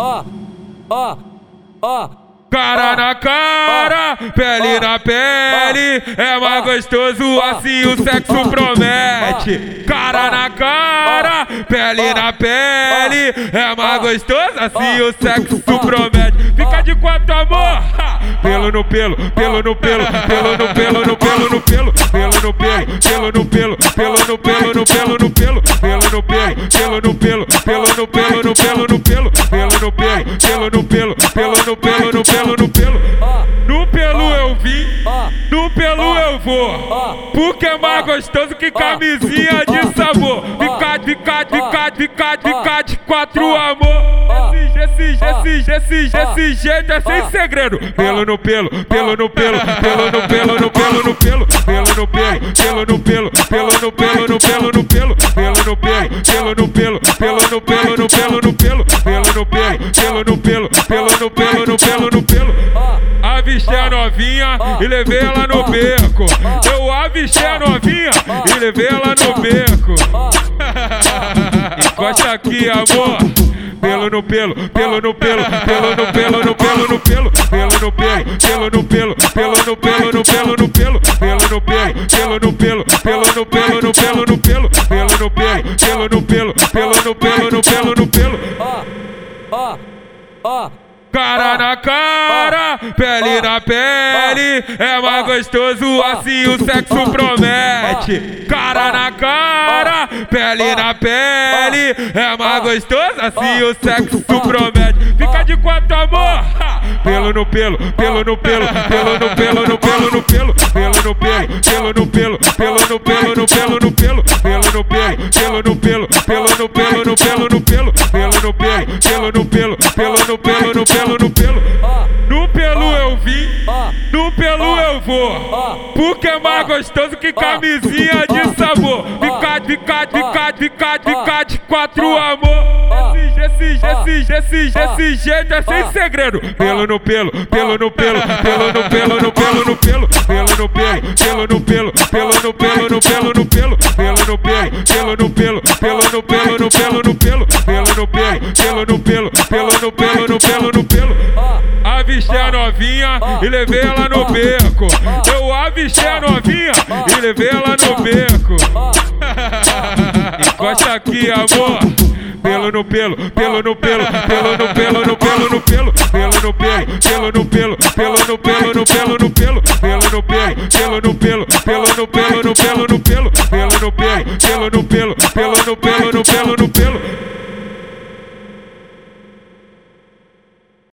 ó, ó, ó. Cara na cara, pele na pele, é mais gostoso assim o sexo promete. Cara na cara, pele na pele, é mais gostoso assim o sexo promete. Fica de quatro amor, pelo no pelo, pelo no pelo, pelo no pelo, no pelo no pelo, pelo no pelo, pelo no pelo, pelo no pelo, no pelo no pelo, pelo no pelo, pelo no pelo, pelo no pelo, no pelo no pelo, pelo no pelo, pelo no pelo, pelo no pelo, no pelo no pelo. No pelo eu vim, no pelo eu vou. Porque é mais gostoso que camisinha de sabor. Fica, fica, fica, fica, fica de quatro amor. Esse, esse, esse, esse jeito é sem segredo. Pelo no pelo, pelo no pelo, pelo no pelo, no pelo no pelo, pelo no pelo, pelo no pelo, pelo no pelo, no pelo no pelo, pelo no pelo, pelo no pelo, pelo no pelo, no pelo no pelo, pelo no pelo, pelo no pelo, pelo no pelo, no pelo no pelo. Avistei a novinha e levei ela no beco. Eu avistei a novinha e levei ela no beco. Encosta aqui, amor pelo no pelo, pelo no pelo, pelo no pelo, no pelo no pelo, pelo no pelo, pelo no pelo, pelo no pelo, no pelo no pelo, pelo no pelo, pelo no pelo, pelo no pelo, no pelo no pelo, pelo no pelo, pelo no pelo, pelo no pelo, no pelo no pelo. Ó, ó, Cara na cara, pele na pele, é mais gostoso assim o sexo promete. Cara na cara, pele na pele, é mais gostoso assim o sexo promete. Fica de quatro amor, pelo no pelo, pelo no pelo, pelo no pelo, no pelo no pelo, pelo no pelo, pelo no pelo, pelo no pelo, no pelo no pelo, pelo no pelo, pelo no pelo, pelo no pelo, no pelo no pelo, pelo no pelo, pelo no pelo, pelo no pelo, no pelo no pelo. No pelo eu vim, no pelo eu vou. Porque é mais gostoso que camisinha de sabor. Fica, fica, fica, fica, fica de quatro amor. Esse, esse, esse, esse jeito é sem segredo. Pelo no pelo, pelo no pelo, pelo no pelo, no pelo no pelo, pelo no pelo, pelo no pelo, pelo no pelo, no pelo no pelo, pelo no pelo, pelo no pelo, pelo no pelo, no pelo no pelo, pelo no pelo, pelo no pelo, pelo no pelo, no pelo no pelo. Avistei a novinha e levei ela no beco. Eu avistei a novinha e levei ela no beco. Encosta aqui, amor pelo no pelo, pelo no pelo, pelo no pelo, no pelo no pelo, pelo no pelo, pelo no pelo, pelo no pelo, no pelo no pelo, pelo no pelo, pelo no pelo, pelo no pelo, no pelo no pelo, pelo no pelo, pelo no pelo, pelo no pelo, no pelo no pelo.